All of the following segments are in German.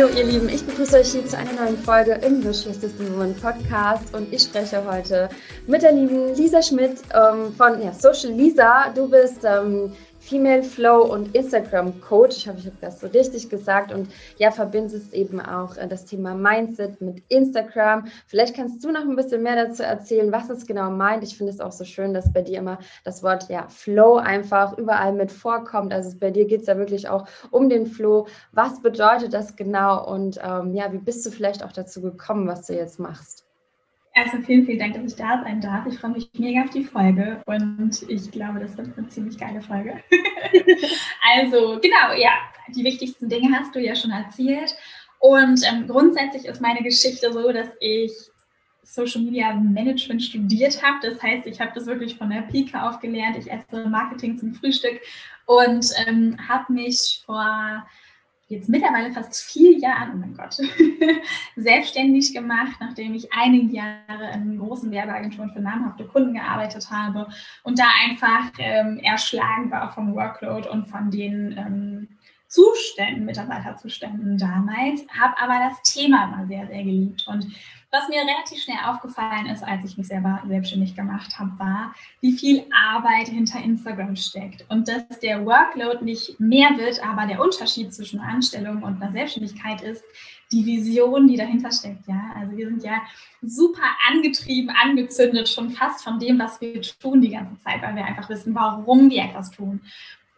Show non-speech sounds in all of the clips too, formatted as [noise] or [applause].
Hallo ihr Lieben, ich begrüße euch hier zu einer neuen Folge im Wish System Woman Podcast und ich spreche heute mit der lieben Lisa Schmidt ähm, von ja, Social Lisa. Du bist ähm, Female Flow und Instagram Coach. Ich hoffe, ich habe das so richtig gesagt. Und ja, verbindest eben auch äh, das Thema Mindset mit Instagram. Vielleicht kannst du noch ein bisschen mehr dazu erzählen, was es genau meint. Ich finde es auch so schön, dass bei dir immer das Wort ja, Flow einfach überall mit vorkommt. Also bei dir geht es ja wirklich auch um den Flow. Was bedeutet das genau? Und ähm, ja, wie bist du vielleicht auch dazu gekommen, was du jetzt machst? Erstmal vielen, vielen Dank, dass ich da sein darf. Ich freue mich mega auf die Folge und ich glaube, das wird eine ziemlich geile Folge. [laughs] also, genau, ja, die wichtigsten Dinge hast du ja schon erzählt. Und ähm, grundsätzlich ist meine Geschichte so, dass ich Social Media Management studiert habe. Das heißt, ich habe das wirklich von der Pike auf gelernt. Ich esse Marketing zum Frühstück und ähm, habe mich vor jetzt mittlerweile fast vier Jahren, oh mein Gott, [laughs] selbstständig gemacht, nachdem ich einige Jahre in großen Werbeagenturen für namhafte Kunden gearbeitet habe und da einfach ähm, erschlagen war vom Workload und von den ähm, Zuständen, Mitarbeiterzuständen damals, habe aber das Thema immer sehr, sehr geliebt und was mir relativ schnell aufgefallen ist, als ich mich selber selbstständig gemacht habe, war, wie viel Arbeit hinter Instagram steckt und dass der Workload nicht mehr wird, aber der Unterschied zwischen Anstellung und einer Selbstständigkeit ist die Vision, die dahinter steckt. Ja, also wir sind ja super angetrieben, angezündet schon fast von dem, was wir tun die ganze Zeit, weil wir einfach wissen, warum wir etwas tun.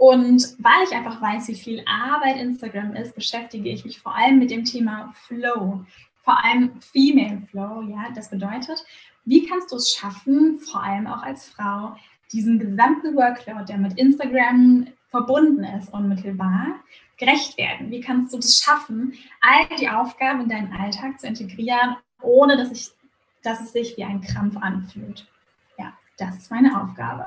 Und weil ich einfach weiß, wie viel Arbeit Instagram ist, beschäftige ich mich vor allem mit dem Thema Flow vor allem Female Flow, ja, das bedeutet, wie kannst du es schaffen, vor allem auch als Frau, diesen gesamten Workload, der mit Instagram verbunden ist, unmittelbar, gerecht werden? Wie kannst du das schaffen, all die Aufgaben in deinen Alltag zu integrieren, ohne dass, ich, dass es sich wie ein Krampf anfühlt? Ja, das ist meine Aufgabe.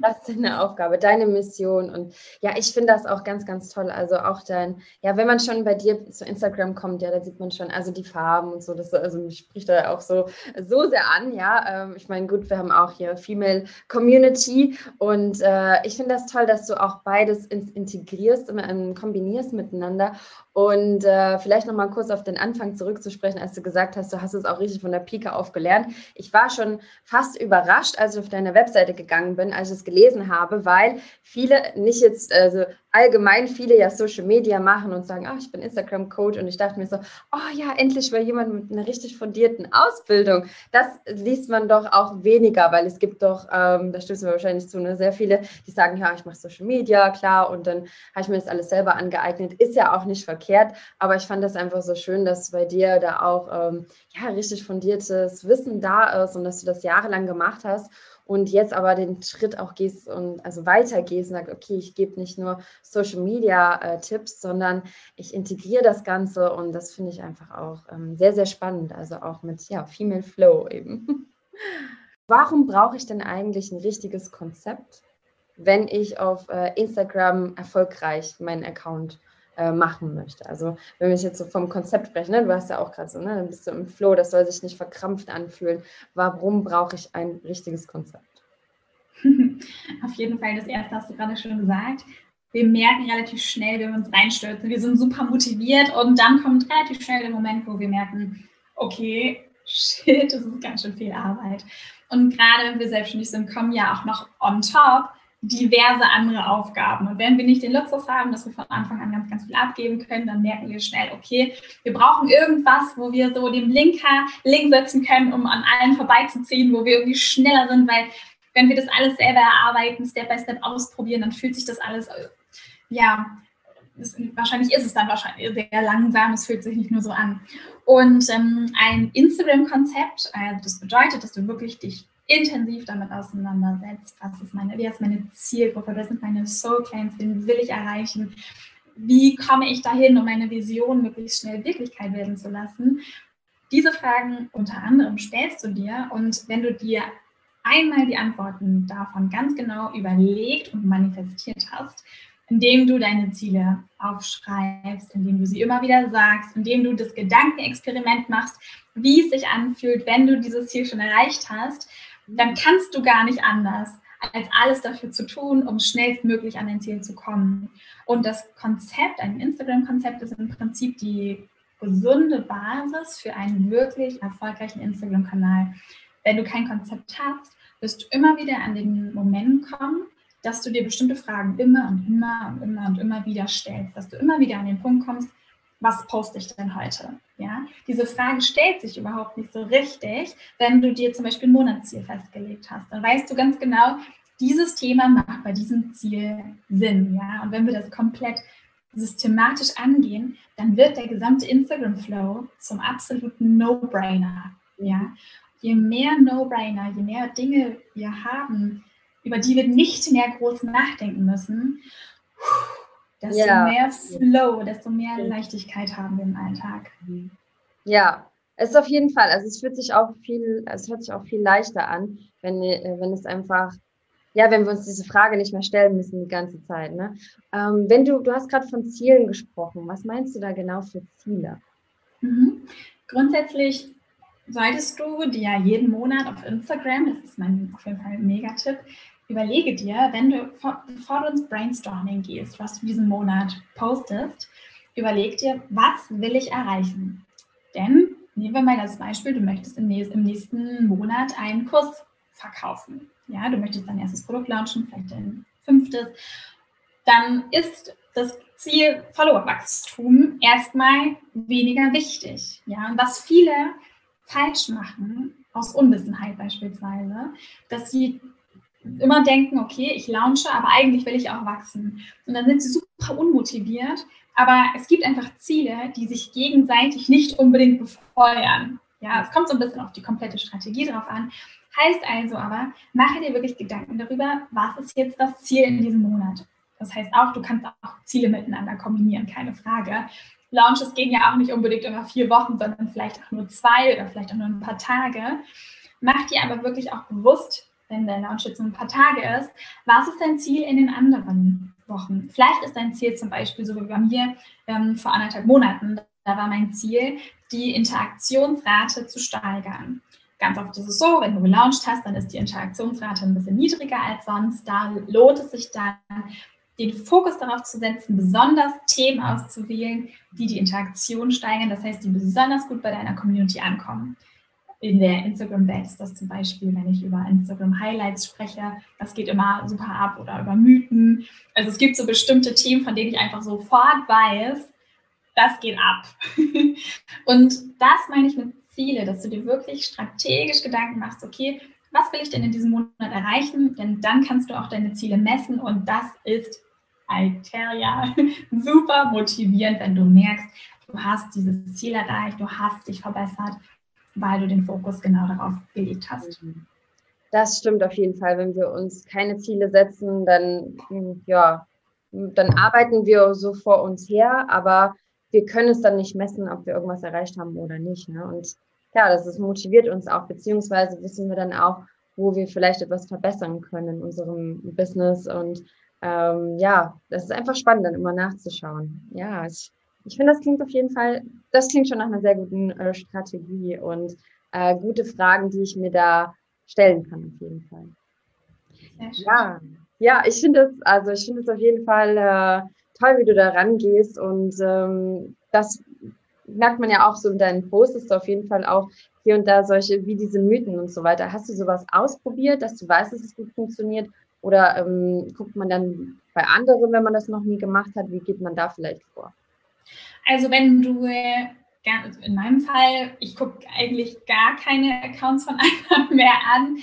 Das ist deine Aufgabe, deine Mission. Und ja, ich finde das auch ganz, ganz toll. Also auch dein, ja, wenn man schon bei dir zu Instagram kommt, ja, da sieht man schon, also die Farben und so, das also mich spricht da auch so, so sehr an, ja. Ähm, ich meine, gut, wir haben auch hier Female Community und äh, ich finde das toll, dass du auch beides in, integrierst, immer, ähm, kombinierst miteinander. Und äh, vielleicht nochmal kurz auf den Anfang zurückzusprechen, als du gesagt hast, du hast es auch richtig von der Pike auf gelernt. Ich war schon fast überrascht, als ich auf deine Webseite gegangen bin, als ich es gelesen habe, weil viele nicht jetzt, also allgemein viele ja Social Media machen und sagen, ach, ich bin Instagram-Coach und ich dachte mir so, oh ja, endlich mal jemand mit einer richtig fundierten Ausbildung. Das liest man doch auch weniger, weil es gibt doch, ähm, da stößt man wahrscheinlich zu, ne, sehr viele, die sagen, ja, ich mache Social Media, klar, und dann habe ich mir das alles selber angeeignet. Ist ja auch nicht verkehrt, aber ich fand das einfach so schön, dass bei dir da auch ähm, ja, richtig fundiertes Wissen da ist und dass du das jahrelang gemacht hast und jetzt aber den Schritt auch gehst und also weitergehst und sagst, okay, ich gebe nicht nur Social Media äh, Tipps, sondern ich integriere das Ganze und das finde ich einfach auch ähm, sehr, sehr spannend. Also auch mit ja, Female Flow eben. [laughs] Warum brauche ich denn eigentlich ein richtiges Konzept, wenn ich auf äh, Instagram erfolgreich meinen Account äh, machen möchte. Also wenn wir jetzt so vom Konzept sprechen, ne, du hast ja auch gerade so, ne, dann bist du im Flow, das soll sich nicht verkrampft anfühlen. Warum brauche ich ein richtiges Konzept? [laughs] Auf jeden Fall, das erste hast du gerade schon gesagt. Wir merken relativ schnell, wenn wir uns reinstürzen. Wir sind super motiviert und dann kommt relativ schnell der Moment, wo wir merken, okay, shit, das ist ganz schön viel Arbeit. Und gerade wenn wir selbstständig sind, kommen ja auch noch on top diverse andere Aufgaben. Und wenn wir nicht den Luxus haben, dass wir von Anfang an ganz, ganz viel abgeben können, dann merken wir schnell, okay, wir brauchen irgendwas, wo wir so den Blinker Link setzen können, um an allen vorbeizuziehen, wo wir irgendwie schneller sind, weil wenn wir das alles selber erarbeiten, Step by Step ausprobieren, dann fühlt sich das alles, ja, das, wahrscheinlich ist es dann wahrscheinlich sehr langsam, es fühlt sich nicht nur so an. Und ähm, ein Instagram-Konzept, also das bedeutet, dass du wirklich dich intensiv damit auseinandersetzt, was ist meine, wie ist meine Zielgruppe, was sind meine Soul Claims, wen will ich erreichen, wie komme ich dahin, um meine Vision möglichst schnell Wirklichkeit werden zu lassen. Diese Fragen unter anderem stellst du dir und wenn du dir einmal die Antworten davon ganz genau überlegt und manifestiert hast, indem du deine Ziele aufschreibst, indem du sie immer wieder sagst, indem du das Gedankenexperiment machst, wie es sich anfühlt, wenn du dieses Ziel schon erreicht hast, dann kannst du gar nicht anders, als alles dafür zu tun, um schnellstmöglich an dein Ziel zu kommen. Und das Konzept, ein Instagram-Konzept, ist im Prinzip die gesunde Basis für einen wirklich erfolgreichen Instagram-Kanal. Wenn du kein Konzept hast, wirst du immer wieder an den Moment kommen, dass du dir bestimmte Fragen immer und immer und immer und immer wieder stellst, dass du immer wieder an den Punkt kommst, was poste ich denn heute? Ja, diese Frage stellt sich überhaupt nicht so richtig, wenn du dir zum Beispiel ein Monatsziel festgelegt hast. Dann weißt du ganz genau, dieses Thema macht bei diesem Ziel Sinn. Ja, und wenn wir das komplett systematisch angehen, dann wird der gesamte Instagram-Flow zum absoluten No-Brainer. Ja, je mehr No-Brainer, je mehr Dinge wir haben, über die wir nicht mehr groß nachdenken müssen, desto ja. mehr Flow, desto mehr Leichtigkeit haben wir im Alltag. Ja, es ist auf jeden Fall. Also es fühlt sich auch viel, es hört sich auch viel leichter an, wenn, äh, wenn es einfach, ja, wenn wir uns diese Frage nicht mehr stellen müssen die ganze Zeit. Ne? Ähm, wenn du, du hast gerade von Zielen gesprochen. Was meinst du da genau für Ziele? Mhm. Grundsätzlich solltest du dir ja jeden Monat auf Instagram, das ist mein auf jeden Fall ein Megatipp, überlege dir, wenn du, bevor du ins Brainstorming gehst, was du diesen Monat postest, überleg dir, was will ich erreichen? Denn nehmen wir mal das Beispiel, du möchtest im nächsten Monat einen Kurs verkaufen. Ja, du möchtest dein erstes Produkt launchen, vielleicht dein fünftes. Dann ist das Ziel Followerwachstum erstmal weniger wichtig. Ja, und was viele falsch machen, aus Unwissenheit beispielsweise, dass sie immer denken, okay, ich launche, aber eigentlich will ich auch wachsen. Und dann sind sie super unmotiviert, aber es gibt einfach Ziele, die sich gegenseitig nicht unbedingt befeuern. Ja, es kommt so ein bisschen auf die komplette Strategie drauf an. Heißt also aber, mache dir wirklich Gedanken darüber, was ist jetzt das Ziel in diesem Monat. Das heißt auch, du kannst auch Ziele miteinander kombinieren, keine Frage. Launches gehen ja auch nicht unbedingt immer vier Wochen, sondern vielleicht auch nur zwei oder vielleicht auch nur ein paar Tage. Mach dir aber wirklich auch bewusst, wenn der Launch jetzt ein paar Tage ist, was ist dein Ziel in den anderen Wochen? Vielleicht ist dein Ziel zum Beispiel, so wie bei mir ähm, vor anderthalb Monaten, da war mein Ziel, die Interaktionsrate zu steigern. Ganz oft ist es so, wenn du gelauncht hast, dann ist die Interaktionsrate ein bisschen niedriger als sonst. Da lohnt es sich dann, den Fokus darauf zu setzen, besonders Themen auszuwählen, die die Interaktion steigern, das heißt, die besonders gut bei deiner Community ankommen in der Instagram-Welt ist das zum Beispiel, wenn ich über Instagram-Highlights spreche, das geht immer super ab oder über Mythen. Also es gibt so bestimmte Themen, von denen ich einfach sofort weiß, das geht ab. [laughs] Und das meine ich mit Ziele, dass du dir wirklich strategisch Gedanken machst, okay, was will ich denn in diesem Monat erreichen? Denn dann kannst du auch deine Ziele messen und das ist Alteria [laughs] super motivierend, wenn du merkst, du hast dieses Ziel erreicht, du hast dich verbessert weil du den Fokus genau darauf gelegt hast. Das stimmt auf jeden Fall. Wenn wir uns keine Ziele setzen, dann, ja, dann arbeiten wir so vor uns her, aber wir können es dann nicht messen, ob wir irgendwas erreicht haben oder nicht. Ne? Und ja, das ist, motiviert uns auch, beziehungsweise wissen wir dann auch, wo wir vielleicht etwas verbessern können in unserem Business. Und ähm, ja, das ist einfach spannend, dann immer nachzuschauen. Ja, ich ich finde, das klingt auf jeden Fall, das klingt schon nach einer sehr guten äh, Strategie und äh, gute Fragen, die ich mir da stellen kann, auf jeden Fall. Ja, ja, ich finde es, also ich finde es auf jeden Fall äh, toll, wie du da rangehst und ähm, das merkt man ja auch so in deinen Posts, auf jeden Fall auch hier und da solche wie diese Mythen und so weiter. Hast du sowas ausprobiert, dass du weißt, dass es gut funktioniert? Oder ähm, guckt man dann bei anderen, wenn man das noch nie gemacht hat, wie geht man da vielleicht vor? Also wenn du in meinem Fall, ich gucke eigentlich gar keine Accounts von [laughs] anderen mehr an.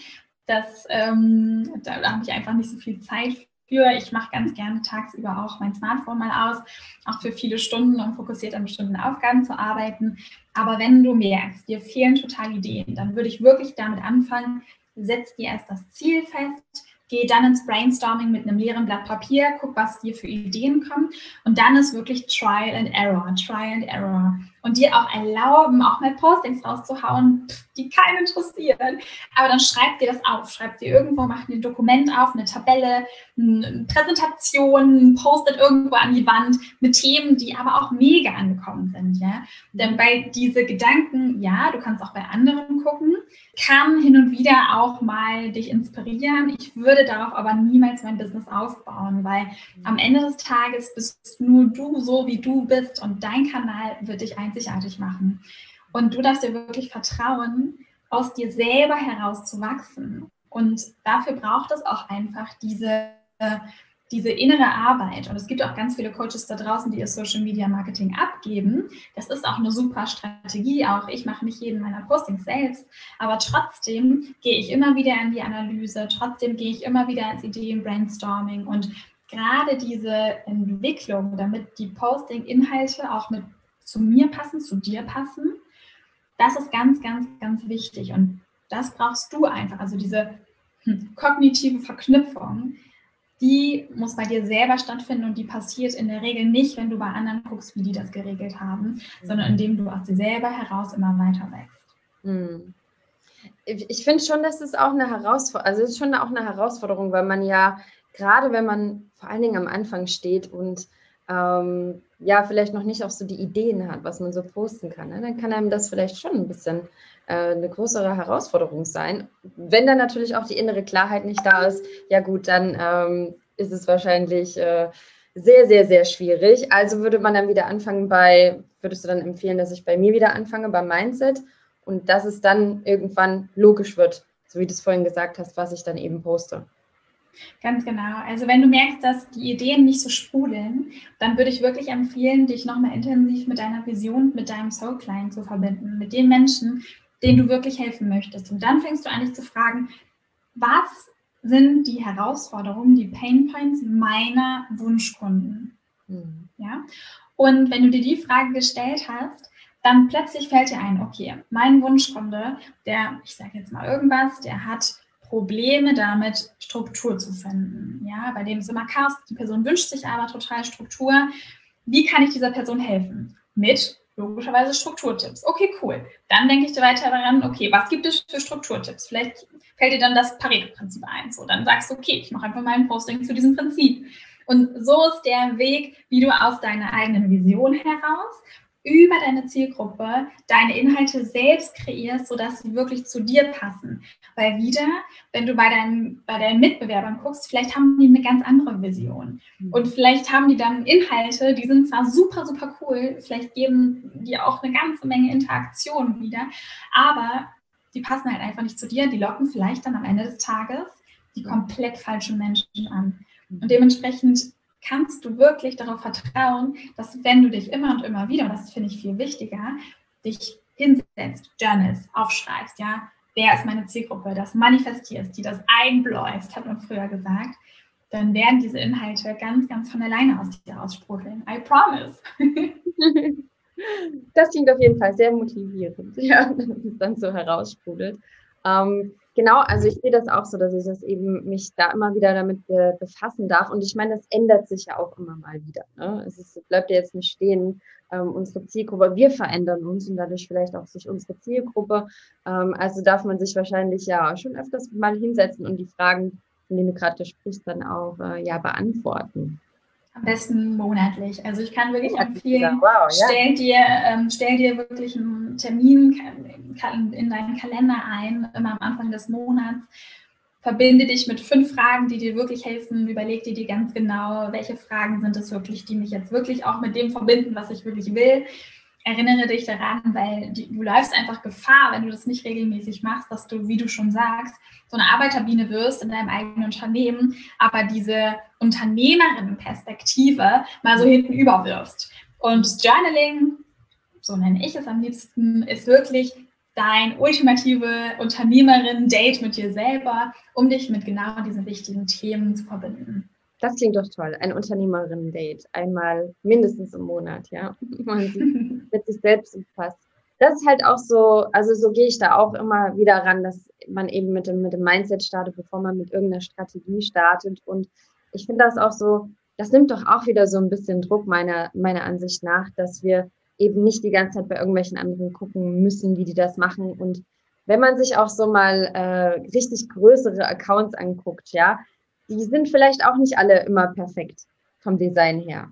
Das, ähm, da, da habe ich einfach nicht so viel Zeit für. Ich mache ganz gerne tagsüber auch mein Smartphone mal aus, auch für viele Stunden, um fokussiert an bestimmten Aufgaben zu arbeiten. Aber wenn du merkst, dir fehlen total Ideen, dann würde ich wirklich damit anfangen, setz dir erst das Ziel fest, Geh dann ins Brainstorming mit einem leeren Blatt Papier, guck, was dir für Ideen kommen. Und dann ist wirklich Trial and Error, Trial and Error. Und dir auch erlauben, auch mal Postings rauszuhauen, die keinen interessieren. Aber dann schreib dir das auf. Schreib dir irgendwo, mach ein Dokument auf, eine Tabelle, eine Präsentation, postet irgendwo an die Wand mit Themen, die aber auch mega angekommen sind. Ja? Denn bei diese Gedanken, ja, du kannst auch bei anderen gucken, kann hin und wieder auch mal dich inspirieren. Ich würde darauf aber niemals mein Business aufbauen, weil am Ende des Tages bist nur du so, wie du bist und dein Kanal wird dich einzigartig einzigartig machen. Und du darfst dir wirklich vertrauen, aus dir selber heraus zu wachsen. Und dafür braucht es auch einfach diese, diese innere Arbeit. Und es gibt auch ganz viele Coaches da draußen, die ihr Social Media Marketing abgeben. Das ist auch eine super Strategie. Auch ich mache nicht jeden meiner Postings selbst. Aber trotzdem gehe ich immer wieder in die Analyse. Trotzdem gehe ich immer wieder ins Ideen-Brainstorming. Und gerade diese Entwicklung, damit die Posting-Inhalte auch mit zu mir passen, zu dir passen, das ist ganz, ganz, ganz wichtig. Und das brauchst du einfach. Also diese hm, kognitive Verknüpfung, die muss bei dir selber stattfinden und die passiert in der Regel nicht, wenn du bei anderen guckst, wie die das geregelt haben, sondern indem du aus dir selber heraus immer weiter wächst. Hm. Ich finde schon, dass es auch eine Herausforderung, also es ist schon auch eine Herausforderung, weil man ja gerade wenn man vor allen Dingen am Anfang steht und ähm, ja, vielleicht noch nicht auch so die Ideen hat, was man so posten kann, ne? dann kann einem das vielleicht schon ein bisschen äh, eine größere Herausforderung sein. Wenn dann natürlich auch die innere Klarheit nicht da ist, ja gut, dann ähm, ist es wahrscheinlich äh, sehr, sehr, sehr schwierig. Also würde man dann wieder anfangen bei, würdest du dann empfehlen, dass ich bei mir wieder anfange beim Mindset und dass es dann irgendwann logisch wird, so wie du es vorhin gesagt hast, was ich dann eben poste. Ganz genau. Also wenn du merkst, dass die Ideen nicht so sprudeln, dann würde ich wirklich empfehlen, dich nochmal intensiv mit deiner Vision, mit deinem Soul Client zu verbinden, mit den Menschen, denen du wirklich helfen möchtest. Und dann fängst du an, dich zu fragen, was sind die Herausforderungen, die Pain Points meiner Wunschkunden? Mhm. Ja. Und wenn du dir die Frage gestellt hast, dann plötzlich fällt dir ein, okay, mein Wunschkunde, der, ich sage jetzt mal irgendwas, der hat Probleme damit, Struktur zu finden. Ja, bei dem ist immer Chaos. Die Person wünscht sich aber total Struktur. Wie kann ich dieser Person helfen? Mit logischerweise Strukturtipps. Okay, cool. Dann denke ich weiter daran, okay, was gibt es für Strukturtipps? Vielleicht fällt dir dann das Pareto-Prinzip ein. So, dann sagst du, okay, ich mache einfach mal ein Posting zu diesem Prinzip. Und so ist der Weg, wie du aus deiner eigenen Vision heraus über deine Zielgruppe deine Inhalte selbst kreierst, sodass sie wirklich zu dir passen. Weil wieder, wenn du bei deinen, bei deinen Mitbewerbern guckst, vielleicht haben die eine ganz andere Vision. Mhm. Und vielleicht haben die dann Inhalte, die sind zwar super, super cool, vielleicht geben die auch eine ganze Menge Interaktion wieder, aber die passen halt einfach nicht zu dir. Die locken vielleicht dann am Ende des Tages die komplett falschen Menschen an. Und mhm. dementsprechend kannst du wirklich darauf vertrauen, dass wenn du dich immer und immer wieder, und das finde ich viel wichtiger, dich hinsetzt, journalst, aufschreibst, ja, wer ist meine Zielgruppe, das manifestierst, die das einbläust, hat man früher gesagt, dann werden diese Inhalte ganz, ganz von alleine aus dir raussprudeln. I promise. [laughs] Das klingt auf jeden Fall sehr motivierend, [laughs] ja, dass es dann so heraussprudelt. Ähm, Genau, also ich sehe das auch so, dass ich das eben mich da immer wieder damit be befassen darf. Und ich meine, das ändert sich ja auch immer mal wieder. Ne? Es ist, bleibt ja jetzt nicht stehen, ähm, unsere Zielgruppe. Wir verändern uns und dadurch vielleicht auch sich unsere Zielgruppe. Ähm, also darf man sich wahrscheinlich ja schon öfters mal hinsetzen und die Fragen, von denen du gerade sprichst, dann auch äh, ja beantworten. Am besten monatlich. Also ich kann wirklich empfehlen, wow, ja. stell, dir, ähm, stell dir wirklich einen Termin in deinen Kalender ein, immer am Anfang des Monats. Verbinde dich mit fünf Fragen, die dir wirklich helfen. Überleg dir die ganz genau, welche Fragen sind es wirklich, die mich jetzt wirklich auch mit dem verbinden, was ich wirklich will erinnere dich daran, weil die, du läufst einfach Gefahr, wenn du das nicht regelmäßig machst, dass du, wie du schon sagst, so eine Arbeiterbiene wirst in deinem eigenen Unternehmen, aber diese Unternehmerinnenperspektive mal so hinten überwirfst. Und Journaling, so nenne ich es am liebsten, ist wirklich dein ultimative Unternehmerin-Date mit dir selber, um dich mit genau diesen wichtigen Themen zu verbinden. Das klingt doch toll. Ein Unternehmerinnen-Date. Einmal mindestens im Monat, ja. [laughs] Man mit sich selbst befasst. Das ist halt auch so, also so gehe ich da auch immer wieder ran, dass man eben mit dem, mit dem Mindset startet, bevor man mit irgendeiner Strategie startet. Und ich finde das auch so, das nimmt doch auch wieder so ein bisschen Druck meiner, meiner Ansicht nach, dass wir eben nicht die ganze Zeit bei irgendwelchen anderen gucken müssen, wie die das machen. Und wenn man sich auch so mal äh, richtig größere Accounts anguckt, ja, die sind vielleicht auch nicht alle immer perfekt vom Design her.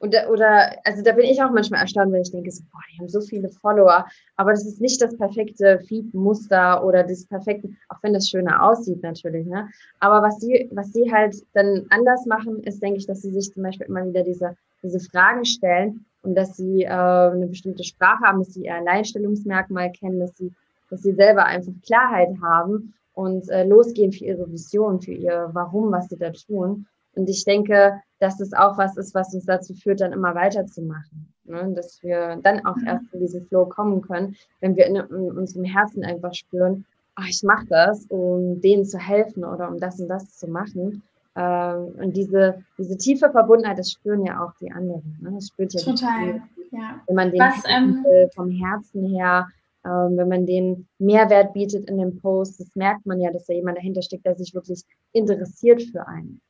Und, oder, also da bin ich auch manchmal erstaunt, wenn ich denke, so, boah, die haben so viele Follower, aber das ist nicht das perfekte Feed-Muster oder das perfekte, auch wenn das schöner aussieht natürlich, ne? Aber was sie, was sie halt dann anders machen, ist, denke ich, dass sie sich zum Beispiel immer wieder diese, diese Fragen stellen, und dass sie äh, eine bestimmte Sprache haben, dass sie ihr Alleinstellungsmerkmal kennen, dass sie, dass sie selber einfach Klarheit haben und äh, losgehen für ihre Vision, für ihr Warum, was sie da tun. Und ich denke, dass es auch was ist, was uns dazu führt, dann immer weiterzumachen. Ne? Dass wir dann auch mhm. erst in diesen Flow kommen können, wenn wir in, in unserem Herzen einfach spüren, ach, ich mache das, um denen zu helfen oder um das und das zu machen. Ähm, und diese, diese tiefe Verbundenheit, das spüren ja auch die anderen. Ne? Das spürt ja Total, ja. Wenn man den Was, ähm, vom Herzen her, ähm, wenn man den Mehrwert bietet in dem Post, das merkt man ja, dass da jemand dahinter steckt, der sich wirklich interessiert für einen.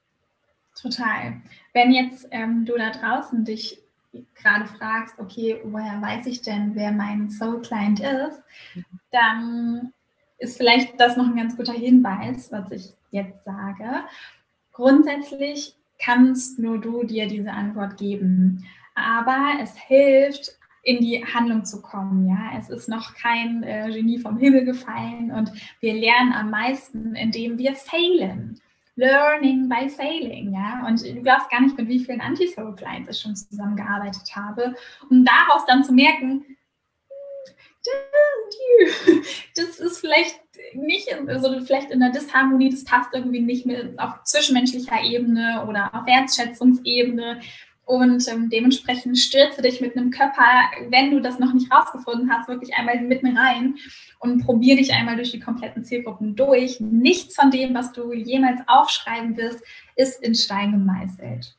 Total. Wenn jetzt ähm, du da draußen dich gerade fragst, okay, woher weiß ich denn, wer mein Soul Client ist, mhm. dann ist vielleicht das noch ein ganz guter Hinweis, was ich jetzt sage. Grundsätzlich kannst nur du dir diese Antwort geben. Aber es hilft, in die Handlung zu kommen. Ja, es ist noch kein äh, Genie vom Himmel gefallen und wir lernen am meisten, indem wir failen. Learning by failing, ja. Und du glaubst gar nicht, mit wie vielen Anti-Soul-Clients ich schon zusammengearbeitet habe, um daraus dann zu merken, [laughs] das ist vielleicht nicht, also vielleicht in der Disharmonie, das passt irgendwie nicht mehr auf zwischenmenschlicher Ebene oder auf Wertschätzungsebene. Und ähm, dementsprechend stürze dich mit einem Körper, wenn du das noch nicht rausgefunden hast, wirklich einmal mitten rein und probier dich einmal durch die kompletten Zielgruppen durch. Nichts von dem, was du jemals aufschreiben wirst, ist in Stein gemeißelt.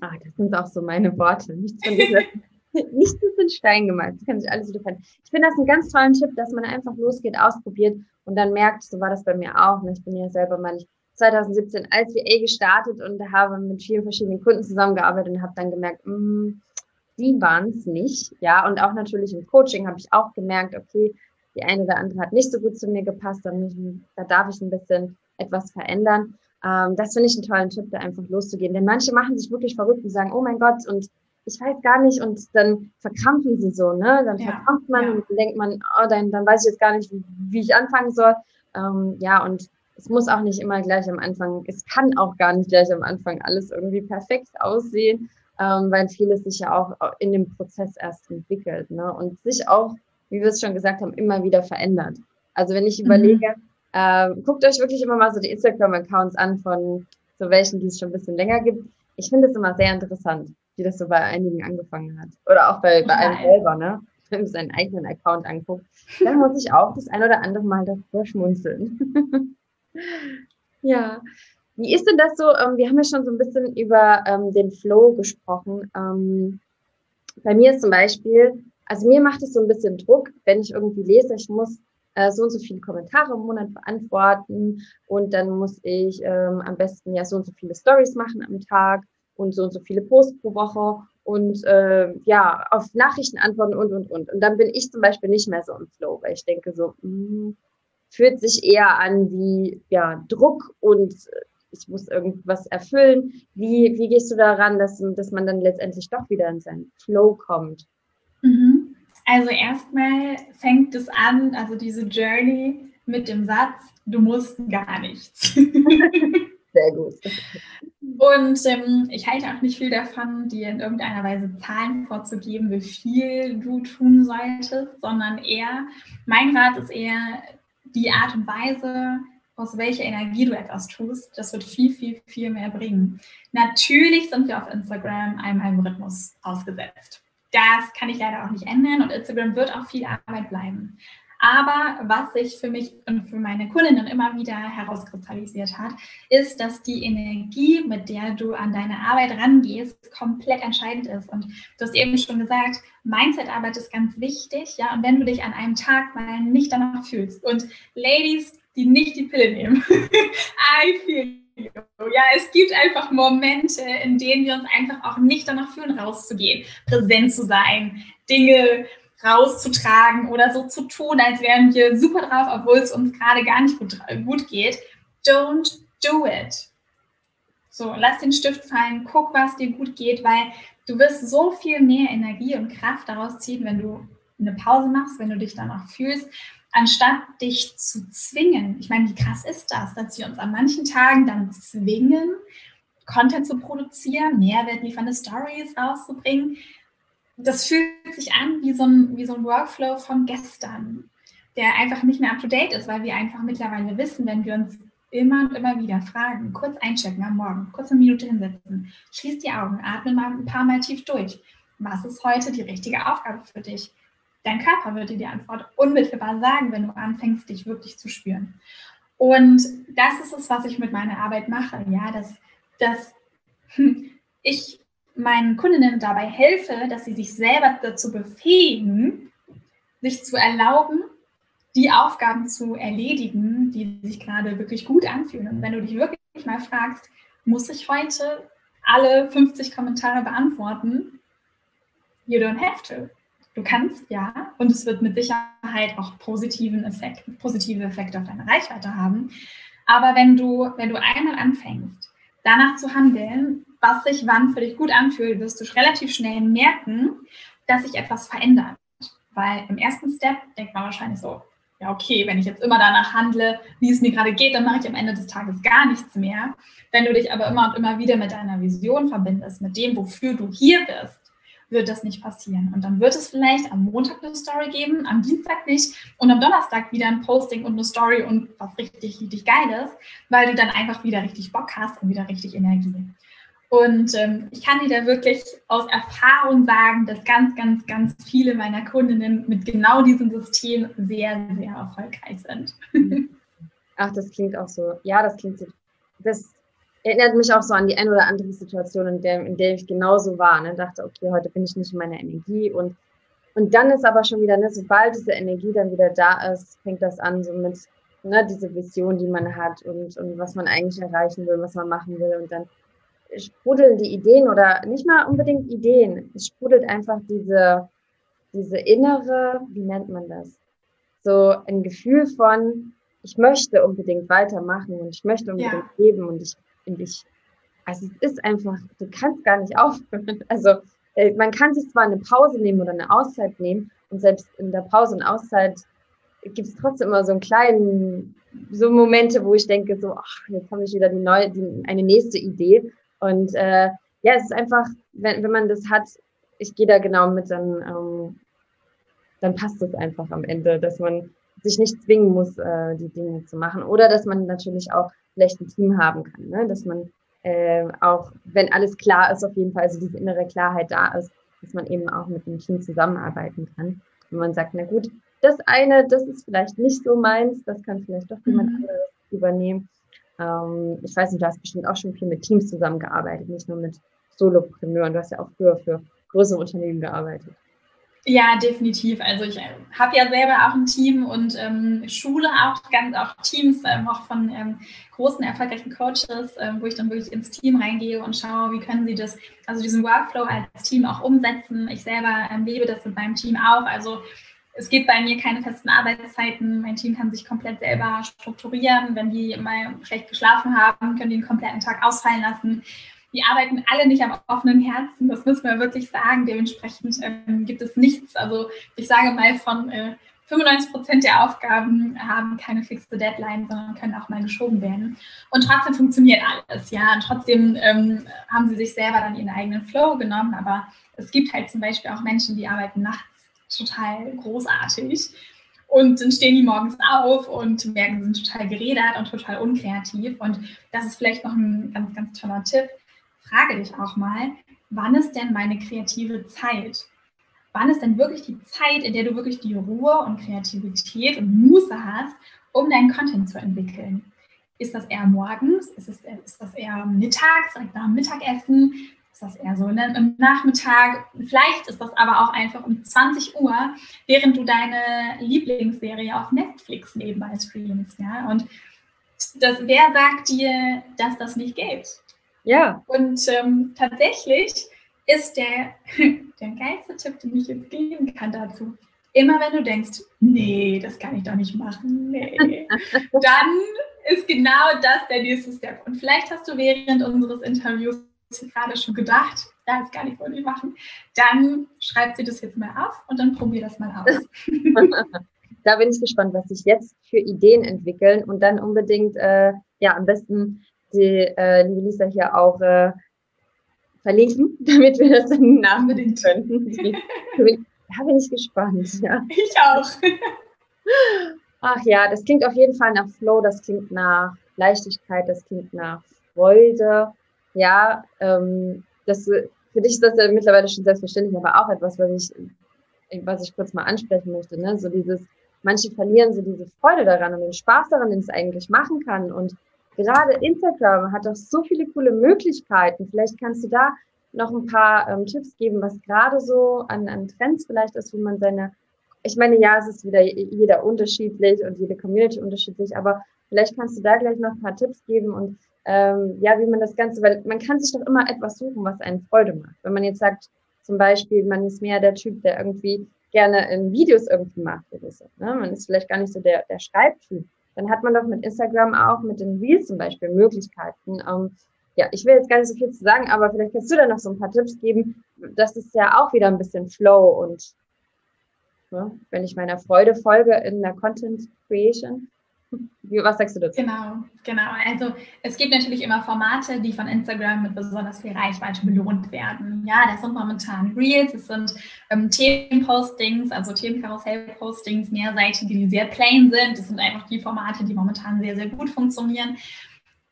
Ah, das sind auch so meine Worte. Nichts [laughs] Nichts ist in Stein gemalt. Das kann sich alles wieder verändern. Ich finde das einen ganz tollen Tipp, dass man einfach losgeht, ausprobiert und dann merkt, so war das bei mir auch. Ne? Ich bin ja selber mal 2017 als VA gestartet und habe mit vielen verschiedenen Kunden zusammengearbeitet und habe dann gemerkt, mh, mm, die waren es nicht. Ja, und auch natürlich im Coaching habe ich auch gemerkt, okay, die eine oder andere hat nicht so gut zu mir gepasst, dann, da darf ich ein bisschen etwas verändern. Ähm, das finde ich einen tollen Tipp, da einfach loszugehen. Denn manche machen sich wirklich verrückt und sagen, oh mein Gott, und ich weiß gar nicht und dann verkrampfen sie so, ne? Dann ja, verkrampft man ja. und denkt man, oh, dann, dann weiß ich jetzt gar nicht, wie, wie ich anfangen soll. Ähm, ja, und es muss auch nicht immer gleich am Anfang, es kann auch gar nicht gleich am Anfang alles irgendwie perfekt aussehen, ähm, weil vieles sich ja auch in dem Prozess erst entwickelt ne? und sich auch, wie wir es schon gesagt haben, immer wieder verändert. Also wenn ich mhm. überlege, äh, guckt euch wirklich immer mal so die Instagram-Accounts an von so welchen, die es schon ein bisschen länger gibt. Ich finde es immer sehr interessant wie das so bei einigen angefangen hat. Oder auch bei, bei einem selber, ne? [laughs] Wenn man seinen eigenen Account anguckt, dann muss ich auch das ein oder andere Mal davor schmunzeln. [laughs] ja. Wie ist denn das so? Ähm, wir haben ja schon so ein bisschen über ähm, den Flow gesprochen. Ähm, bei mir ist zum Beispiel, also mir macht es so ein bisschen Druck, wenn ich irgendwie lese, ich muss äh, so und so viele Kommentare im Monat beantworten und dann muss ich am besten ja so und so viele Stories machen am Tag und so und so viele Posts pro Woche und äh, ja, auf Nachrichten antworten und, und, und. Und dann bin ich zum Beispiel nicht mehr so im Flow, weil ich denke so, mh, hm, fühlt sich eher an wie ja, Druck und ich muss irgendwas erfüllen. Wie, wie gehst du daran, dass, dass man dann letztendlich doch wieder in seinen Flow kommt? Mhm. Also erstmal fängt es an, also diese Journey mit dem Satz, du musst gar nichts. [laughs] Sehr gut. Und ähm, ich halte auch nicht viel davon, dir in irgendeiner Weise Zahlen vorzugeben, wie viel du tun solltest, sondern eher, mein Rat ist eher die Art und Weise, aus welcher Energie du etwas tust. Das wird viel, viel, viel mehr bringen. Natürlich sind wir auf Instagram einem Algorithmus ausgesetzt. Das kann ich leider auch nicht ändern und Instagram wird auch viel Arbeit bleiben. Aber was sich für mich und für meine Kundinnen immer wieder herauskristallisiert hat, ist, dass die Energie, mit der du an deine Arbeit rangehst, komplett entscheidend ist. Und du hast eben schon gesagt, Mindset-Arbeit ist ganz wichtig. Ja, und wenn du dich an einem Tag mal nicht danach fühlst und Ladies, die nicht die Pille nehmen, [laughs] I feel ja, es gibt einfach Momente, in denen wir uns einfach auch nicht danach fühlen, rauszugehen, präsent zu sein, Dinge rauszutragen oder so zu tun, als wären wir super drauf, obwohl es uns gerade gar nicht gut, gut geht. Don't do it. So, lass den Stift fallen, guck, was dir gut geht, weil du wirst so viel mehr Energie und Kraft daraus ziehen, wenn du eine Pause machst, wenn du dich danach fühlst, anstatt dich zu zwingen. Ich meine, wie krass ist das, dass wir uns an manchen Tagen dann zwingen, Content zu produzieren, Mehrwert liefernde Stories rauszubringen. Das fühlt sich an wie so ein, wie so ein Workflow von gestern, der einfach nicht mehr up to date ist, weil wir einfach mittlerweile wissen, wenn wir uns immer und immer wieder fragen, kurz einchecken am Morgen, kurz eine Minute hinsetzen, schließ die Augen, atme mal ein paar Mal tief durch. Was ist heute die richtige Aufgabe für dich? Dein Körper wird dir die Antwort unmittelbar sagen, wenn du anfängst, dich wirklich zu spüren. Und das ist es, was ich mit meiner Arbeit mache, ja, dass, dass [laughs] ich meinen Kundinnen dabei helfe, dass sie sich selber dazu befähigen, sich zu erlauben, die Aufgaben zu erledigen, die sich gerade wirklich gut anfühlen. Und wenn du dich wirklich mal fragst, muss ich heute alle 50 Kommentare beantworten? You don't have to. Du kannst ja, und es wird mit Sicherheit auch positiven Effekt, positive Effekte auf deine Reichweite haben. Aber wenn du, wenn du einmal anfängst, danach zu handeln, was sich wann für dich gut anfühlt, wirst du relativ schnell merken, dass sich etwas verändert. Weil im ersten Step denkt man wahrscheinlich so, ja, okay, wenn ich jetzt immer danach handle, wie es mir gerade geht, dann mache ich am Ende des Tages gar nichts mehr. Wenn du dich aber immer und immer wieder mit deiner Vision verbindest, mit dem, wofür du hier bist, wird das nicht passieren. Und dann wird es vielleicht am Montag eine Story geben, am Dienstag nicht und am Donnerstag wieder ein Posting und eine Story und was richtig, richtig geil ist, weil du dann einfach wieder richtig Bock hast und wieder richtig Energie. Und ähm, ich kann dir da wirklich aus Erfahrung sagen, dass ganz, ganz, ganz viele meiner Kundinnen mit genau diesem System sehr, sehr erfolgreich sind. [laughs] Ach, das klingt auch so. Ja, das klingt so. Das erinnert mich auch so an die ein oder andere Situation, in der, in der ich genauso war. Ne? Dachte, okay, heute bin ich nicht in meiner Energie. Und, und dann ist aber schon wieder, ne, sobald diese Energie dann wieder da ist, fängt das an, so mit ne, diese Vision, die man hat und, und was man eigentlich erreichen will, was man machen will. Und dann sprudeln die Ideen oder nicht mal unbedingt Ideen. Es sprudelt einfach diese, diese innere, wie nennt man das? So ein Gefühl von, ich möchte unbedingt weitermachen und ich möchte unbedingt ja. geben und ich, und ich, also es ist einfach, du kannst gar nicht aufhören. [laughs] Also äh, man kann sich zwar eine Pause nehmen oder eine Auszeit nehmen und selbst in der Pause und Auszeit gibt es trotzdem immer so einen kleinen, so Momente, wo ich denke, so, ach, jetzt habe ich wieder die neue, die, eine nächste Idee. Und äh, ja, es ist einfach, wenn, wenn man das hat, ich gehe da genau mit, dann, ähm, dann passt es einfach am Ende, dass man sich nicht zwingen muss, äh, die Dinge zu machen. Oder dass man natürlich auch vielleicht ein Team haben kann, ne? dass man äh, auch, wenn alles klar ist, auf jeden Fall, also diese innere Klarheit da ist, dass man eben auch mit einem Team zusammenarbeiten kann. Wenn man sagt, na gut, das eine, das ist vielleicht nicht so meins, das kann vielleicht doch jemand mhm. anderes übernehmen. Ähm, ich weiß nicht, du hast bestimmt auch schon viel mit Teams zusammengearbeitet, nicht nur mit Solopreneuren. Du hast ja auch früher für größere Unternehmen gearbeitet. Ja, definitiv. Also ich äh, habe ja selber auch ein Team und ähm, schule auch ganz auch Teams, ähm, auch von ähm, großen, erfolgreichen Coaches, ähm, wo ich dann wirklich ins Team reingehe und schaue, wie können sie das, also diesen Workflow als Team auch umsetzen. Ich selber ähm, lebe das mit meinem Team auch. Also es gibt bei mir keine festen Arbeitszeiten. Mein Team kann sich komplett selber strukturieren. Wenn die mal schlecht geschlafen haben, können die den kompletten Tag ausfallen lassen. Die arbeiten alle nicht am offenen Herzen, das müssen wir wirklich sagen. Dementsprechend ähm, gibt es nichts. Also ich sage mal, von äh, 95 Prozent der Aufgaben haben keine fixe Deadline, sondern können auch mal geschoben werden. Und trotzdem funktioniert alles, ja. Und trotzdem ähm, haben sie sich selber dann ihren eigenen Flow genommen. Aber es gibt halt zum Beispiel auch Menschen, die arbeiten nachts total großartig. Und dann stehen die morgens auf und merken, sie sind total gerädert und total unkreativ. Und das ist vielleicht noch ein ganz, ganz toller Tipp. Frage dich auch mal, wann ist denn meine kreative Zeit? Wann ist denn wirklich die Zeit, in der du wirklich die Ruhe und Kreativität und Muße hast, um deinen Content zu entwickeln? Ist das eher morgens? Ist, ist das eher mittags, direkt nach dem Mittagessen? Ist das eher so ne? im Nachmittag. Vielleicht ist das aber auch einfach um 20 Uhr, während du deine Lieblingsserie auf Netflix nebenbei streamst. Ja? Und das, wer sagt dir, dass das nicht geht? Ja. Und ähm, tatsächlich ist der, [laughs] der geilste Tipp, den ich jetzt geben kann dazu, immer wenn du denkst, nee, das kann ich doch nicht machen, nee, [laughs] dann ist genau das der nächste Step. Und vielleicht hast du während unseres Interviews gerade schon gedacht, ja, das gar nicht ich machen, dann schreibt sie das jetzt mal auf und dann probier das mal aus. [laughs] da bin ich gespannt, was sich jetzt für Ideen entwickeln und dann unbedingt, äh, ja, am besten die äh, liebe Lisa hier auch äh, verlinken, [laughs] damit wir das dann nachdenken können. [laughs] da bin ich gespannt. Ja. Ich auch. Ach ja, das klingt auf jeden Fall nach Flow, das klingt nach Leichtigkeit, das klingt nach Freude. Ja, ähm, das, für dich ist das ja mittlerweile schon selbstverständlich, aber auch etwas, was ich, was ich kurz mal ansprechen möchte. Ne? So dieses, manche verlieren so diese Freude daran und den Spaß daran, den es eigentlich machen kann. Und gerade Instagram hat doch so viele coole Möglichkeiten. Vielleicht kannst du da noch ein paar ähm, Tipps geben, was gerade so an, an Trends vielleicht ist, wie man seine ich meine, ja, es ist wieder jeder unterschiedlich und jede Community unterschiedlich, aber vielleicht kannst du da gleich noch ein paar Tipps geben und ähm, ja, wie man das Ganze, weil man kann sich doch immer etwas suchen, was einen Freude macht. Wenn man jetzt sagt, zum Beispiel, man ist mehr der Typ, der irgendwie gerne in Videos irgendwie macht oder so. Ne? Man ist vielleicht gar nicht so der, der Schreibtyp. Dann hat man doch mit Instagram auch mit den Reels zum Beispiel Möglichkeiten. Ähm, ja, ich will jetzt gar nicht so viel zu sagen, aber vielleicht kannst du da noch so ein paar Tipps geben. Das ist ja auch wieder ein bisschen Flow und Ne? Wenn ich meiner Freude folge in der Content Creation. Was sagst du dazu? Genau, genau. Also es gibt natürlich immer Formate, die von Instagram mit besonders viel Reichweite belohnt werden. Ja, das sind momentan Reels, es sind ähm, Themenpostings, also Themenkarussell-Postings, mehrseitige, die sehr plain sind. Das sind einfach die Formate, die momentan sehr, sehr gut funktionieren.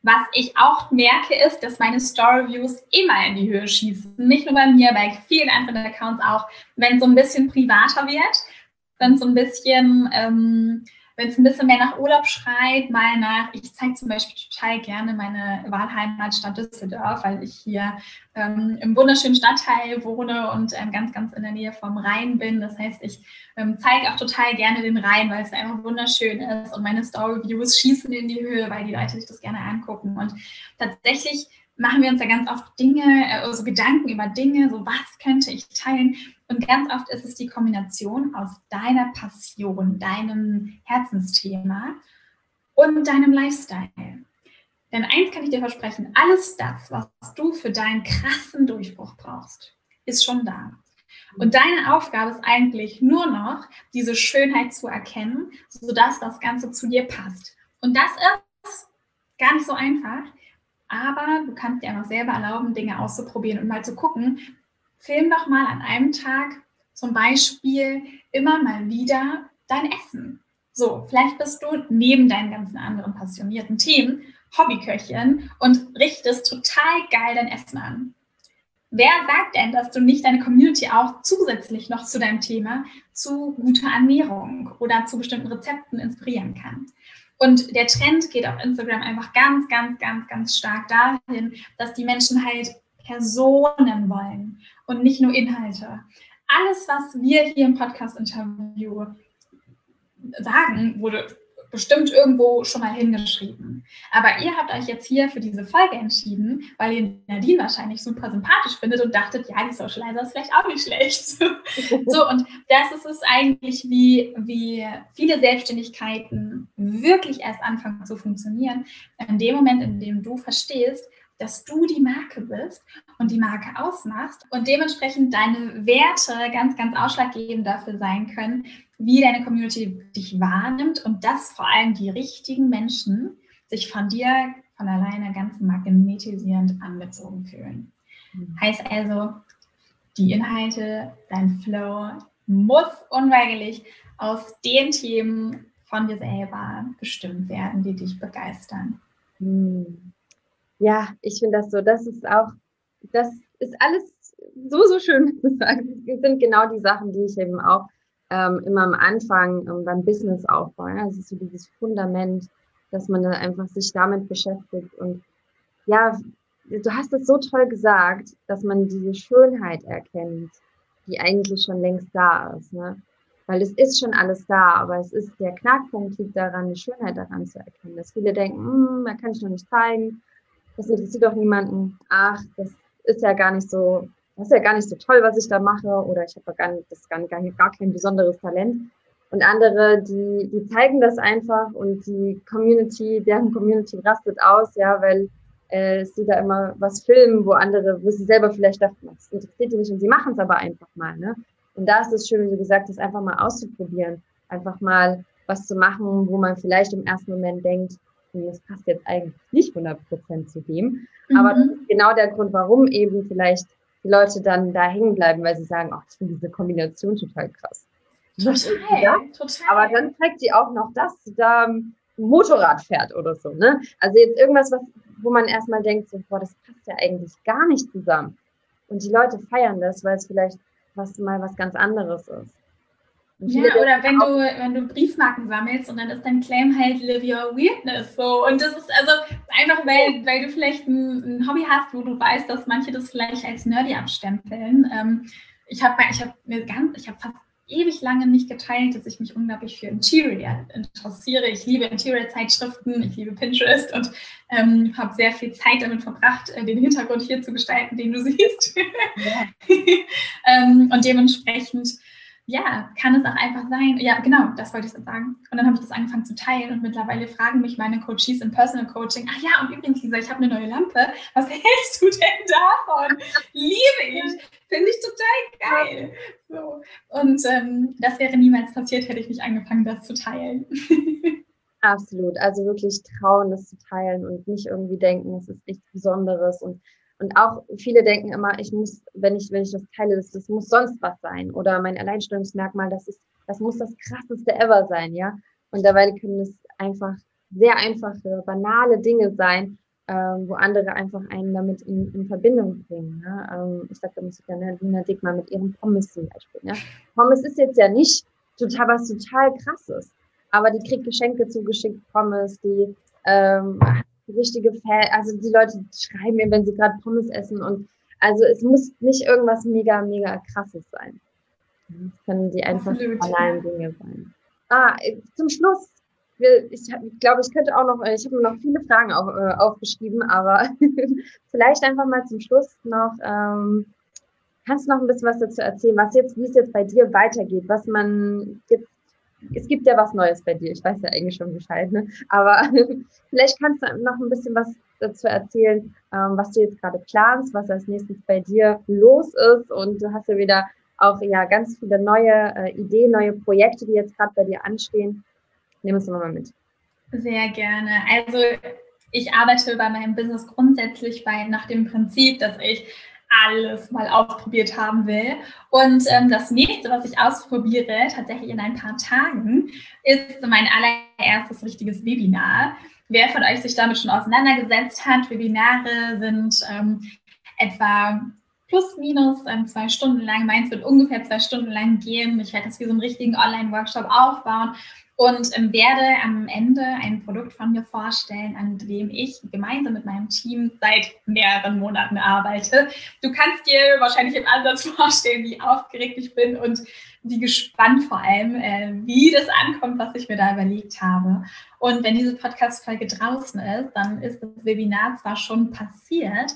Was ich auch merke, ist, dass meine Story-Views immer in die Höhe schießen. Nicht nur bei mir, bei vielen anderen Accounts auch, wenn es so ein bisschen privater wird, wenn es so ein bisschen ähm, wenn es ein bisschen mehr nach Urlaub schreit, mal nach, ich zeige zum Beispiel total gerne meine Wahlheimatstadt Düsseldorf, weil ich hier ähm, im wunderschönen Stadtteil wohne und ähm, ganz, ganz in der Nähe vom Rhein bin. Das heißt, ich ähm, zeige auch total gerne den Rhein, weil es einfach wunderschön ist und meine Story-Views schießen in die Höhe, weil die Leute sich das gerne angucken. Und tatsächlich machen wir uns ja ganz oft Dinge, also Gedanken über Dinge, so was könnte ich teilen. Und ganz oft ist es die Kombination aus deiner Passion, deinem Herzensthema und deinem Lifestyle. Denn eins kann ich dir versprechen, alles das, was du für deinen krassen Durchbruch brauchst, ist schon da. Und deine Aufgabe ist eigentlich nur noch, diese Schönheit zu erkennen, sodass das Ganze zu dir passt. Und das ist gar nicht so einfach, aber du kannst dir einfach selber erlauben, Dinge auszuprobieren und mal zu gucken, film doch mal an einem Tag zum Beispiel immer mal wieder dein Essen. So, vielleicht bist du neben deinen ganzen anderen passionierten Themen Hobbyköchin und richtest total geil dein Essen an. Wer sagt denn, dass du nicht deine Community auch zusätzlich noch zu deinem Thema zu guter Ernährung oder zu bestimmten Rezepten inspirieren kann? Und der Trend geht auf Instagram einfach ganz, ganz, ganz, ganz stark dahin, dass die Menschen halt Personen wollen und nicht nur Inhalte. Alles, was wir hier im Podcast-Interview sagen, wurde bestimmt irgendwo schon mal hingeschrieben. Aber ihr habt euch jetzt hier für diese Folge entschieden, weil ihr Nadine wahrscheinlich super sympathisch findet und dachtet, ja, die Socializer ist vielleicht auch nicht schlecht. [laughs] so, und das ist es eigentlich, wie, wie viele Selbstständigkeiten wirklich erst anfangen zu funktionieren. In dem Moment, in dem du verstehst, dass du die Marke bist und die Marke ausmachst und dementsprechend deine Werte ganz, ganz ausschlaggebend dafür sein können, wie deine Community dich wahrnimmt und dass vor allem die richtigen Menschen sich von dir von alleine ganz magnetisierend angezogen fühlen. Mhm. Heißt also, die Inhalte, dein Flow muss unweigerlich aus den Themen von dir selber bestimmt werden, die dich begeistern. Mhm ja, ich finde das so, das ist auch, das ist alles so, so schön [laughs] zu sagen. Das sind genau die Sachen, die ich eben auch ähm, immer am Anfang ähm, beim Business aufbaue. Ja? Das ist so dieses Fundament, dass man dann einfach sich damit beschäftigt. Und ja, du hast es so toll gesagt, dass man diese Schönheit erkennt, die eigentlich schon längst da ist. Ne? Weil es ist schon alles da, aber es ist der Knackpunkt liegt daran, die Schönheit daran zu erkennen. Dass viele denken, hm, da kann ich noch nicht zeigen das interessiert doch niemanden. Ach, das ist ja gar nicht so, das ist ja gar nicht so toll, was ich da mache, oder ich habe gar nicht, das gar, gar, gar kein besonderes Talent. Und andere, die, die zeigen das einfach und die Community, deren Community rastet aus, ja, weil äh, sie da immer was filmen, wo andere, wo sie selber vielleicht dachten, das interessiert die nicht und sie machen es aber einfach mal. Ne? Und da ist es schön, wie du gesagt hast, einfach mal auszuprobieren, einfach mal was zu machen, wo man vielleicht im ersten Moment denkt, hm, das passt jetzt eigentlich nicht 100% zu dem. Mhm. Aber das ist genau der Grund, warum eben vielleicht die Leute dann da hängen bleiben, weil sie sagen, ach, ich finde diese Kombination total krass. Total, [laughs] ja? total. Aber dann zeigt sie auch noch, dass sie da ein Motorrad fährt oder so. Ne? Also jetzt irgendwas, was, wo man erstmal denkt, so, boah, das passt ja eigentlich gar nicht zusammen. Und die Leute feiern das, weil es vielleicht was mal was ganz anderes ist. Ja, oder wenn du, wenn du Briefmarken sammelst und dann ist dein Claim halt Live Your Weirdness. So. Und das ist also einfach, weil, weil du vielleicht ein, ein Hobby hast, wo du weißt, dass manche das vielleicht als nerdy abstempeln. Ähm, ich habe ich hab mir ganz, ich habe fast ewig lange nicht geteilt, dass ich mich unglaublich für Interior interessiere. Ich liebe Interior-Zeitschriften, ich liebe Pinterest und ähm, habe sehr viel Zeit damit verbracht, äh, den Hintergrund hier zu gestalten, den du siehst. Ja. [laughs] ähm, und dementsprechend ja, kann es auch einfach sein. Ja, genau, das wollte ich so sagen. Und dann habe ich das angefangen zu teilen und mittlerweile fragen mich meine Coaches im Personal Coaching, ach ja, und übrigens, Lisa, ich habe eine neue Lampe. Was [laughs] hältst du denn davon? Liebe ich. Finde ich total geil. So. Und ähm, das wäre niemals passiert, hätte ich nicht angefangen, das zu teilen. [laughs] Absolut. Also wirklich trauen, das zu teilen und nicht irgendwie denken, es ist nichts Besonderes und und auch viele denken immer, ich muss, wenn ich, wenn ich das teile, das, das muss sonst was sein. Oder mein Alleinstellungsmerkmal, das ist, das muss das krasseste ever sein, ja. Und dabei können es einfach sehr einfache, banale Dinge sein, ähm, wo andere einfach einen damit in, in Verbindung bringen. Ja? Ähm, ich sage immer so gerne, Lina Dick mal mit ihrem Pommes zum Beispiel. Ja? Pommes ist jetzt ja nicht total was total krasses, aber die kriegt Geschenke zugeschickt, Pommes, die ähm, richtige Fan, also die Leute schreiben mir, wenn sie gerade Pommes essen und also es muss nicht irgendwas mega, mega krasses sein. Es können die einfach banalen Dinge sein. Ah, zum Schluss, ich glaube, ich könnte auch noch, ich habe mir noch viele Fragen auf, äh, aufgeschrieben, aber [laughs] vielleicht einfach mal zum Schluss noch, ähm, kannst du noch ein bisschen was dazu erzählen, was jetzt, wie es jetzt bei dir weitergeht, was man jetzt es gibt ja was Neues bei dir. Ich weiß ja eigentlich schon Bescheid, ne? aber [laughs] vielleicht kannst du noch ein bisschen was dazu erzählen, ähm, was du jetzt gerade planst, was als nächstes bei dir los ist. Und du hast ja wieder auch ja ganz viele neue äh, Ideen, neue Projekte, die jetzt gerade bei dir anstehen. Nimm uns doch mal mit. Sehr gerne. Also ich arbeite bei meinem Business grundsätzlich bei, nach dem Prinzip, dass ich alles mal ausprobiert haben will. Und ähm, das nächste, was ich ausprobiere, tatsächlich in ein paar Tagen, ist mein allererstes richtiges Webinar. Wer von euch sich damit schon auseinandergesetzt hat, Webinare sind ähm, etwa plus minus ähm, zwei Stunden lang. Meins wird ungefähr zwei Stunden lang gehen. Ich werde das wie so einen richtigen Online-Workshop aufbauen und ähm, werde am Ende ein Produkt von mir vorstellen, an dem ich gemeinsam mit meinem Team seit mehreren Monaten arbeite. Du kannst dir wahrscheinlich im Ansatz [laughs] vorstellen, wie aufgeregt ich bin und wie gespannt vor allem, äh, wie das ankommt, was ich mir da überlegt habe. Und wenn diese Podcast-Folge draußen ist, dann ist das Webinar zwar schon passiert,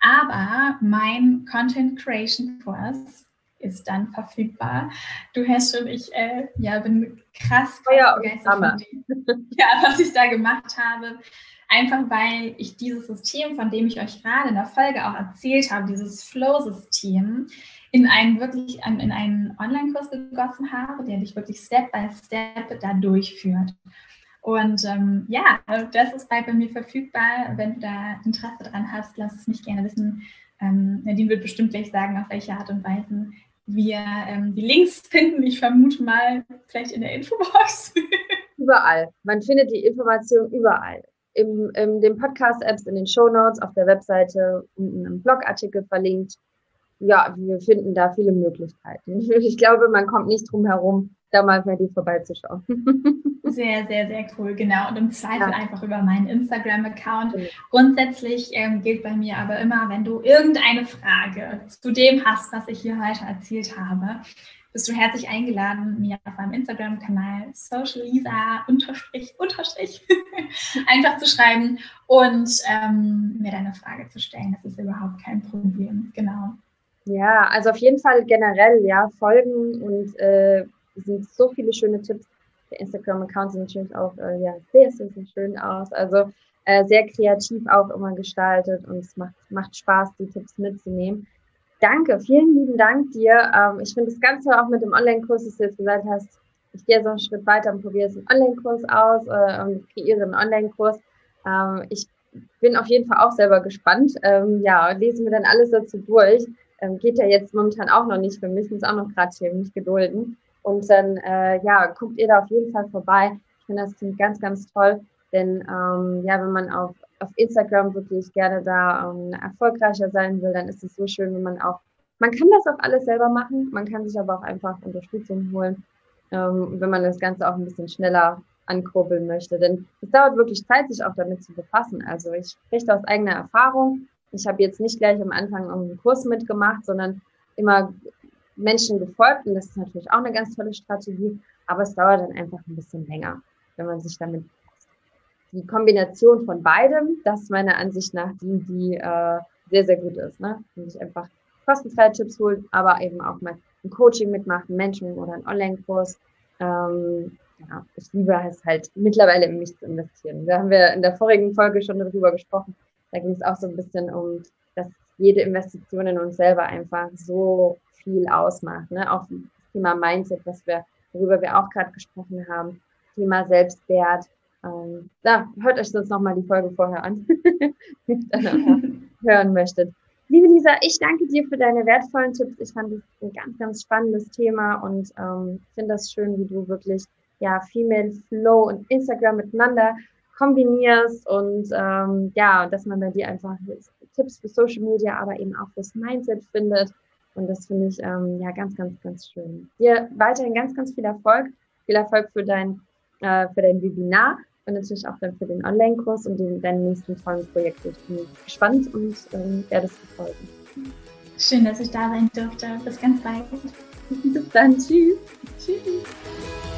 aber mein Content Creation Kurs ist dann verfügbar. Du hast schon, ich äh, ja, bin krass, krass ja, begeistert von dem, ja, was ich da gemacht habe. Einfach weil ich dieses System, von dem ich euch gerade in der Folge auch erzählt habe, dieses Flow-System, in einen wirklich in einen Online-Kurs gegossen habe, der dich wirklich Step by Step da durchführt. Und ähm, ja, das ist bald bei mir verfügbar. Wenn du da Interesse dran hast, lass es mich gerne wissen. Ähm, Nadine wird bestimmt gleich sagen, auf welche Art und Weise wir ähm, die Links finden. Ich vermute mal vielleicht in der Infobox. [laughs] überall. Man findet die Information überall. Im, in den Podcast-Apps, in den Show Notes, auf der Webseite, in einem Blogartikel verlinkt. Ja, wir finden da viele Möglichkeiten. [laughs] Ich glaube, man kommt nicht drum herum, da mal bei dir vorbeizuschauen. [laughs] Sehr, sehr, sehr cool, genau. Und im Zweifel ja. einfach über meinen Instagram-Account. Mhm. Grundsätzlich ähm, gilt bei mir aber immer, wenn du irgendeine Frage zu dem hast, was ich hier heute erzählt habe, bist du herzlich eingeladen, mir auf meinem Instagram-Kanal socialisa unterstrich unterstrich [laughs] einfach zu schreiben und ähm, mir deine Frage zu stellen. Das ist überhaupt kein Problem. Genau. Ja, also auf jeden Fall generell, ja, folgen und äh, sind so viele schöne Tipps. Der Instagram-Account sieht natürlich auch äh, ja, sehr, sehr, sehr schön aus. Also äh, sehr kreativ auch immer gestaltet und es macht, macht Spaß, die Tipps mitzunehmen. Danke, vielen lieben Dank dir. Ähm, ich finde es ganz toll auch mit dem Online-Kurs, dass du jetzt gesagt hast, ich gehe so einen Schritt weiter und probiere jetzt einen Online-Kurs aus äh, und kreiere einen Online-Kurs. Ähm, ich bin auf jeden Fall auch selber gespannt. Ähm, ja, lesen wir dann alles dazu durch. Ähm, geht ja jetzt momentan auch noch nicht. Wir müssen uns auch noch gerade hier nicht gedulden. Und dann, äh, ja, guckt ihr da auf jeden Fall vorbei. Ich finde das ganz, ganz toll. Denn ähm, ja, wenn man auf, auf Instagram wirklich gerne da ähm, erfolgreicher sein will, dann ist es so schön, wenn man auch, man kann das auch alles selber machen, man kann sich aber auch einfach Unterstützung holen, ähm, wenn man das Ganze auch ein bisschen schneller ankurbeln möchte. Denn es dauert wirklich Zeit, sich auch damit zu befassen. Also ich spreche aus eigener Erfahrung. Ich habe jetzt nicht gleich am Anfang einen Kurs mitgemacht, sondern immer Menschen gefolgt. Und das ist natürlich auch eine ganz tolle Strategie. Aber es dauert dann einfach ein bisschen länger, wenn man sich damit die Kombination von beidem, das ist meiner Ansicht nach die, die äh, sehr, sehr gut ist. Ne? Wenn sich einfach kostenfreie Tipps holt, aber eben auch mal ein Coaching mitmacht, ein Mentoring oder ein Online-Kurs. Ähm, ja, ich liebe es halt mittlerweile in mich zu investieren. Da haben wir in der vorigen Folge schon darüber gesprochen. Da ging es auch so ein bisschen um, dass jede Investition in uns selber einfach so viel ausmacht. Ne? Auch das Thema Mindset, was wir, worüber wir auch gerade gesprochen haben, Thema Selbstwert. Ähm, da hört euch sonst nochmal die Folge vorher an, [laughs] wenn ihr [laughs] hören möchtet. Liebe Lisa, ich danke dir für deine wertvollen Tipps. Ich fand es ein ganz, ganz spannendes Thema und ähm, finde das schön, wie du wirklich ja, Female Flow und Instagram miteinander kombinierst und ähm, ja, dass man bei dir einfach Tipps für Social Media, aber eben auch fürs Mindset findet. Und das finde ich ähm, ja ganz, ganz, ganz schön. Dir weiterhin ganz, ganz viel Erfolg. Viel Erfolg für dein, äh, für dein Webinar und natürlich auch dann für den Online-Kurs und den, deine nächsten tollen Projekte. Ich bin gespannt und ähm, werde es verfolgen. Schön, dass ich da sein durfte. Bis ganz bald. [laughs] Bis dann. Tschüss. Tschüss.